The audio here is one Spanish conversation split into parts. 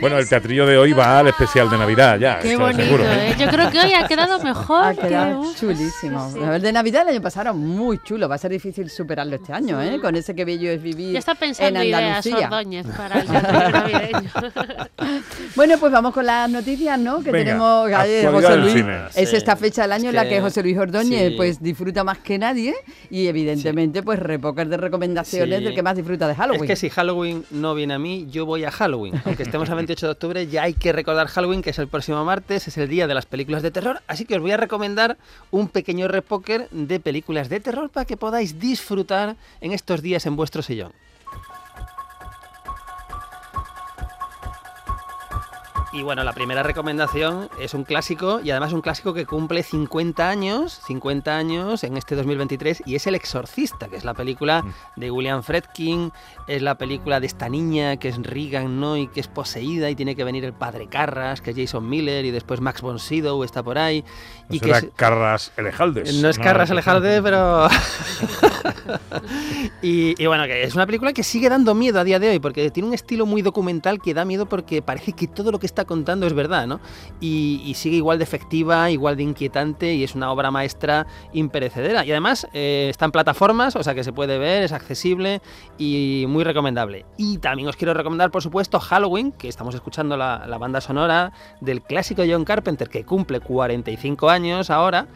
Bueno, el teatrillo de hoy va al especial de Navidad ya. Qué bonito, seguro, ¿eh? Yo creo que hoy ha quedado mejor. Ha que- quedado uf, chulísimo. sí. El de Navidad el año pasado muy chulo. Va a ser difícil superarlo este año, ¿eh? Con ese que bello es vivir Ya está pensando en ideas Andalucía. Ordóñez para el navideño. Bueno, pues vamos con las noticias, ¿no? Que Venga, tenemos actualidad José Luis. cine. Es Sí. esta fecha del año en la Es que que- José Luis Ordóñez sí. pues disfruta más que nadie y evidentemente pues repoker de recomendaciones Sí. del que más disfruta de Halloween. Es que si Halloween no viene a mí, yo voy a Halloween. Aunque estemos a 28 de octubre, ya hay que recordar Halloween, que es el próximo martes, es el día de las películas de terror. Así que os voy a recomendar un pequeño repoker de películas de terror para que podáis disfrutar en estos días en vuestro sillón. Y bueno, la primera recomendación es un clásico y además un clásico que cumple 50 años, 50 años en este 2023 y es El Exorcista, que es la película de William Fredkin, es la película de esta niña que es Regan, ¿no? Y que es poseída y tiene que venir el padre Carras, que es Jason Miller y después Max von Sydow está por ahí No y que será es- Carras Elejaldes. no es Carras Alejalde, pero. y, y bueno, que es una película que sigue dando miedo a día de hoy, porque tiene un estilo muy documental que da miedo porque parece que todo lo que está contando es verdad, ¿no? Y, sigue igual de efectiva, igual de inquietante, y es una obra maestra imperecedera. Y además eh, está en plataformas, o sea que se puede ver, es accesible y muy recomendable. Y también os quiero recomendar, por supuesto, Halloween, que estamos escuchando la banda sonora del clásico John Carpenter, que cumple 45 años ahora.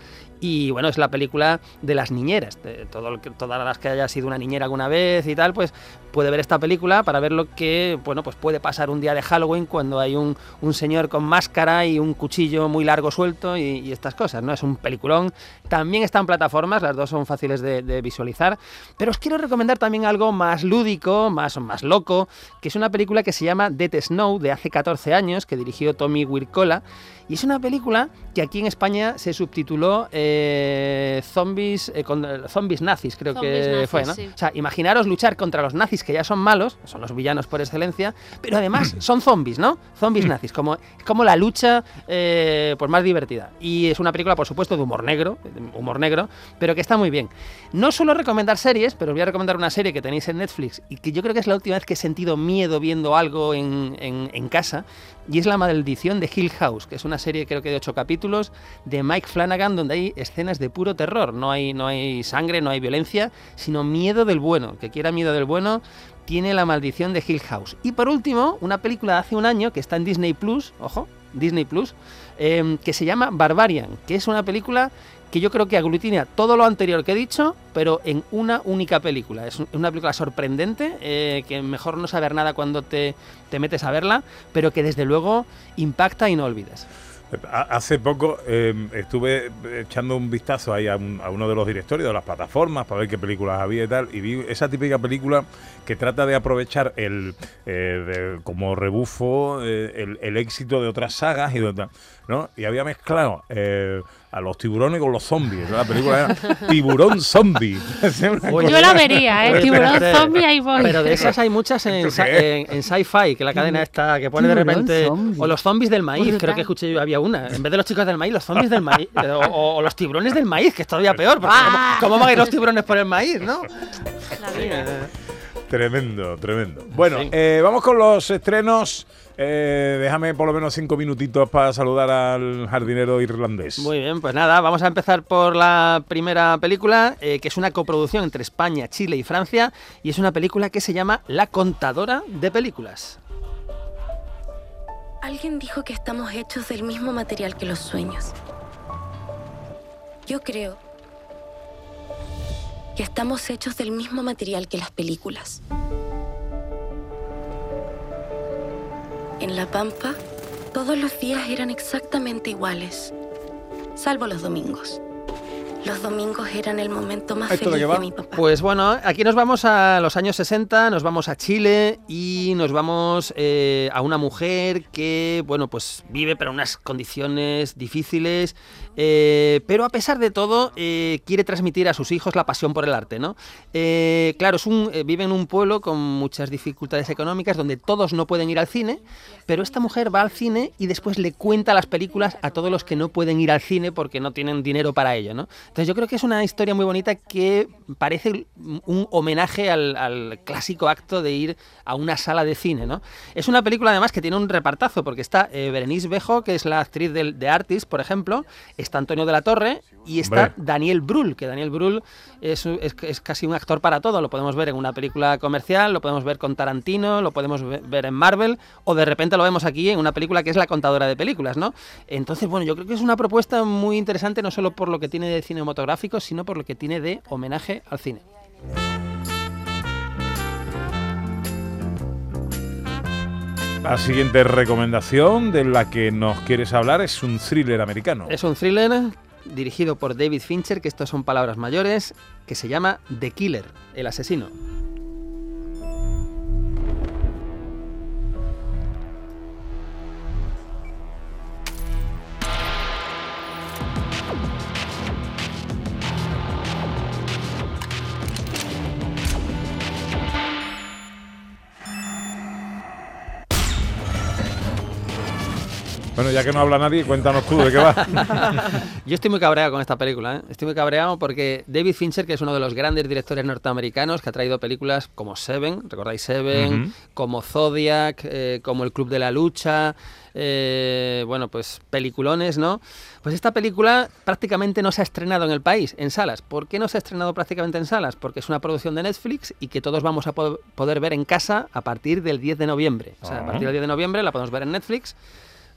Y bueno, es la película de las niñeras. De todo todas las que haya sido una niñera alguna vez y tal, pues puede ver esta película para ver lo que bueno, pues puede pasar un día de Halloween cuando hay un, un señor con máscara y un cuchillo muy largo suelto y, estas cosas, ¿no? Es un peliculón. También está en plataformas, las dos son fáciles de, de visualizar. Pero os quiero recomendar también algo más lúdico, más, más loco, que es una película que se llama Dead Snow, de hace 14 años, que dirigió Tommy Wirkola. Y es una película que aquí en España se subtituló eh, Zombies, eh, con- eh, Zombies nazis, creo Zombies que nazis, fue, ¿no? sí. O sea, imaginaros luchar contra los nazis que ya son malos, son los villanos por excelencia, pero además son zombies, ¿no? Zombies nazis, como, como la lucha eh, pues más divertida. Y es una película, por supuesto, de humor negro, humor negro, pero que está muy bien. No suelo recomendar series, pero os voy a recomendar una serie que tenéis en Netflix y que yo creo que es la última vez que he sentido miedo viendo algo en, en- en casa. Y es La Maldición de Hill House, que es una serie creo que de ocho capítulos de Mike Flanagan donde hay escenas de puro terror. No hay, no hay sangre, no hay violencia, sino miedo del bueno. Que quiera miedo del bueno tiene La Maldición de Hill House. Y por último, una película de hace un año que está en Disney Plus, ojo, Disney Plus, eh, que se llama Barbarian, que es una película que yo creo que aglutina todo lo anterior que he dicho, pero en una única película. Es un- una película sorprendente, eh, que mejor no saber nada cuando te, te metes a verla, pero que desde luego impacta y no olvidas. Ha- Hace poco eh, estuve echando un vistazo ahí a, un- a uno de los directorios de las plataformas para ver qué películas había y tal, y vi esa típica película que trata de aprovechar el eh, de- como rebufo eh, el, el éxito de otras sagas y de ¿no? Y había mezclado eh, a los tiburones con los zombies. ¿no? La película era Tiburón Zombie. Oye, Yo la vería, ¿eh? Tiburón zombie, ahí voy. Pero de esas hay muchas en, ¿Esto sa- qué en, en sci-fi, que la cadena está, que pone de repente. zombie. O los zombies del maíz, creo que escuché yo, había una. En vez de los chicos del maíz, los zombies del maíz. O, los tiburones del maíz, que es todavía peor. Porque ¿cómo, cómo van a ir los tiburones por el maíz, no? La vida. Eh, Tremendo, tremendo. Bueno, Sí. eh, vamos con los estrenos. Eh, déjame por lo menos cinco minutitos para saludar al jardinero irlandés. Muy bien, pues nada, vamos a empezar por la primera película, eh, que es una coproducción entre España, Chile y Francia, y es una película que se llama La contadora de películas. Alguien dijo que estamos hechos del mismo material que los sueños. Yo creo que estamos hechos del mismo material que las películas. En La Pampa, todos los días eran exactamente iguales, salvo los domingos. Los domingos eran el momento más ¿Esto de feliz de, mi papá. Pues bueno, aquí nos vamos a los años 60, nos vamos a Chile y nos vamos eh, a una mujer que, bueno, pues vive pero en unas condiciones difíciles, eh, pero a pesar de todo eh, quiere transmitir a sus hijos la pasión por el arte, ¿no? Eh, claro, vive en un pueblo con muchas dificultades económicas donde todos no pueden ir al cine, pero esta mujer va al cine y después le cuenta las películas a todos los que no pueden ir al cine porque no tienen dinero para ello, ¿no? Entonces yo creo que es una historia muy bonita que parece un homenaje al, clásico acto de ir a una sala de cine, ¿no? Es una película además que tiene un repartazo porque está Berenice Bejo, que es la actriz del- de, Artist, por ejemplo, está Antonio de la Torre y está Hombre. Daniel Brühl, que Daniel Brühl es, es- es casi un actor para todo. Lo podemos ver en una película comercial, lo podemos ver con Tarantino, lo podemos ve- ver en Marvel, o de repente lo vemos aquí en una película que es La contadora de películas, ¿no? Entonces, bueno, yo creo que es una propuesta muy interesante, no solo por lo que tiene de cinematográfico, sino por lo que tiene de homenaje al cine. La siguiente recomendación de la que nos quieres hablar es un thriller americano. Es un thriller dirigido por David Fincher, que estas son palabras mayores, que se llama The Killer, el asesino. Bueno, ya que no habla nadie, cuéntanos tú de qué va. Yo estoy muy cabreado con esta película, ¿eh? Estoy muy cabreado porque David Fincher, que es uno de los grandes directores norteamericanos, que ha traído películas como Seven, ¿recordáis Seven? Como Zodiac, eh, como El Club de la Lucha, eh, bueno, pues peliculones, ¿no? Pues esta película prácticamente no se ha estrenado en el país, en salas. ¿Por qué no se ha estrenado prácticamente en salas? Porque es una producción de Netflix y que todos vamos a po- poder ver en casa a partir del 10 de noviembre. O sea, a Ah. partir del 10 de noviembre la podemos ver en Netflix.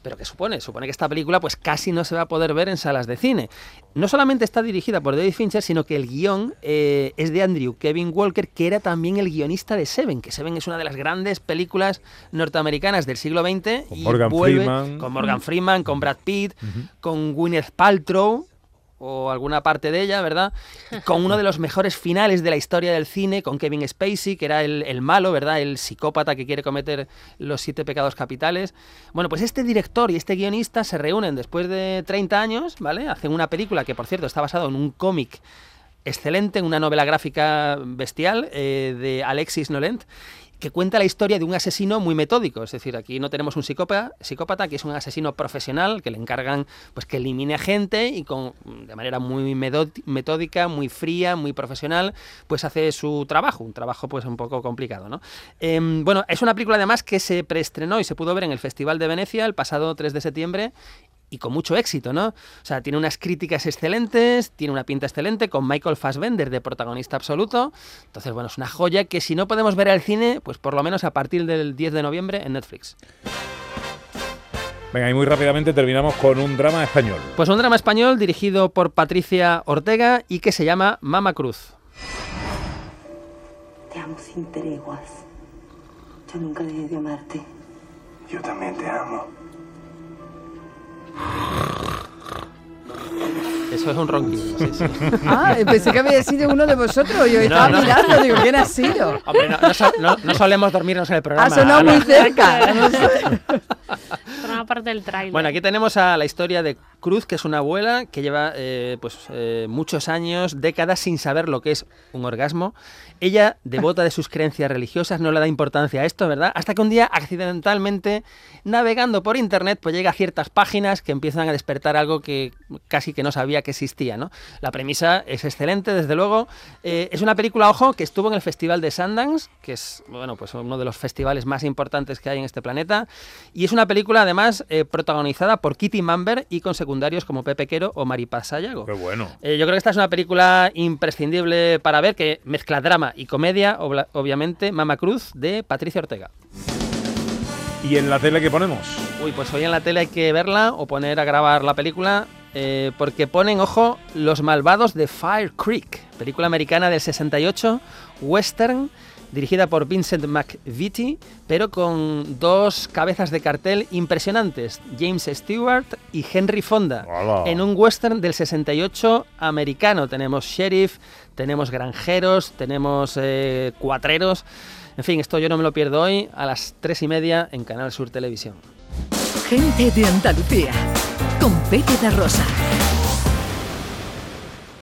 ¿Pero qué supone? Supone que esta película pues casi no se va a poder ver en salas de cine. No solamente está dirigida por David Fincher, sino que el guion eh, es de Andrew Kevin Walker, que era también el guionista de Seven, que Seven es una de las grandes películas norteamericanas del siglo XX. Con y Morgan vuelve Freeman. Con Morgan Freeman, con Brad Pitt, con Gwyneth Paltrow o alguna parte de ella, ¿verdad? Con uno de los mejores finales de la historia del cine, con Kevin Spacey, que era el, el malo, ¿verdad? El psicópata que quiere cometer los siete pecados capitales. Bueno, pues este director y este guionista se reúnen después de 30 años, ¿vale? Hacen una película que, por cierto, está basado en un cómic excelente, en una novela gráfica bestial eh, de Alexis Nolent que cuenta la historia de un asesino muy metódico, es decir, aquí no tenemos un psicópata, que es un asesino profesional que le encargan pues que elimine a gente y con de manera muy metódica, muy fría, muy profesional, pues hace su trabajo, un trabajo pues un poco complicado, ¿no? Em, bueno, es una película además que se preestrenó y se pudo ver en el Festival de Venecia el pasado 3 de septiembre y con mucho éxito, ¿no? O sea, tiene unas críticas excelentes, tiene una pinta excelente, con Michael Fassbender de protagonista absoluto. Entonces, bueno, es una joya que si no podemos ver al cine, pues por lo menos a partir del 10 de noviembre en Netflix. Venga, y muy rápidamente terminamos con un drama español. Pues un drama español dirigido por Patricia Ortega y que se llama Mama Cruz. Te amo sin treguas. Yo nunca dejé de amarte. Yo también te amo. Eso es un ronquido, sí, sí. Ah, pensé que había sido uno de vosotros. Yo estaba no. mirando, digo, ¿quién ha sido? Hombre, no, no so- no- no solemos dormirnos en el programa. Ha sonado muy cerca. Forma parte del tráiler. Bueno, aquí tenemos a la historia de Cruz, que es una abuela que lleva eh, pues, eh, muchos años, décadas sin saber lo que es un orgasmo. Ella, devota de sus creencias religiosas, no le da importancia a esto, ¿verdad? Hasta que un día, accidentalmente, navegando por internet, pues llega a ciertas páginas que empiezan a despertar algo que casi que no sabía que existía, ¿no? La premisa es excelente, desde luego. Eh, es una película, ojo, que estuvo en el Festival de Sundance, que es, bueno, pues uno de los festivales más importantes que hay en este planeta. Y es una película, además, protagonizada por Kitty Mamber y con secundarios como Pepe Quero o Maripaz Sayago. Qué bueno. Eh, yo creo que esta es una película imprescindible para ver, que mezcla drama y comedia, obla- obviamente, Mama Cruz, de Patricia Ortega. ¿Y en la tele qué ponemos? Uy, pues hoy en la tele hay que verla o poner a grabar la película, eh, porque ponen, ojo, Los Malvados de Fire Creek, película americana del 68, western, dirigida por Vincent McVitie, pero con dos cabezas de cartel impresionantes, James Stewart y Henry Fonda, Hola. en un western del 68 americano. Tenemos sheriff, tenemos granjeros, tenemos eh, cuatreros. En fin, esto yo no me lo pierdo hoy a las tres y media en Canal Sur Televisión. Gente de Andalucía. Con Pepe da Rosa.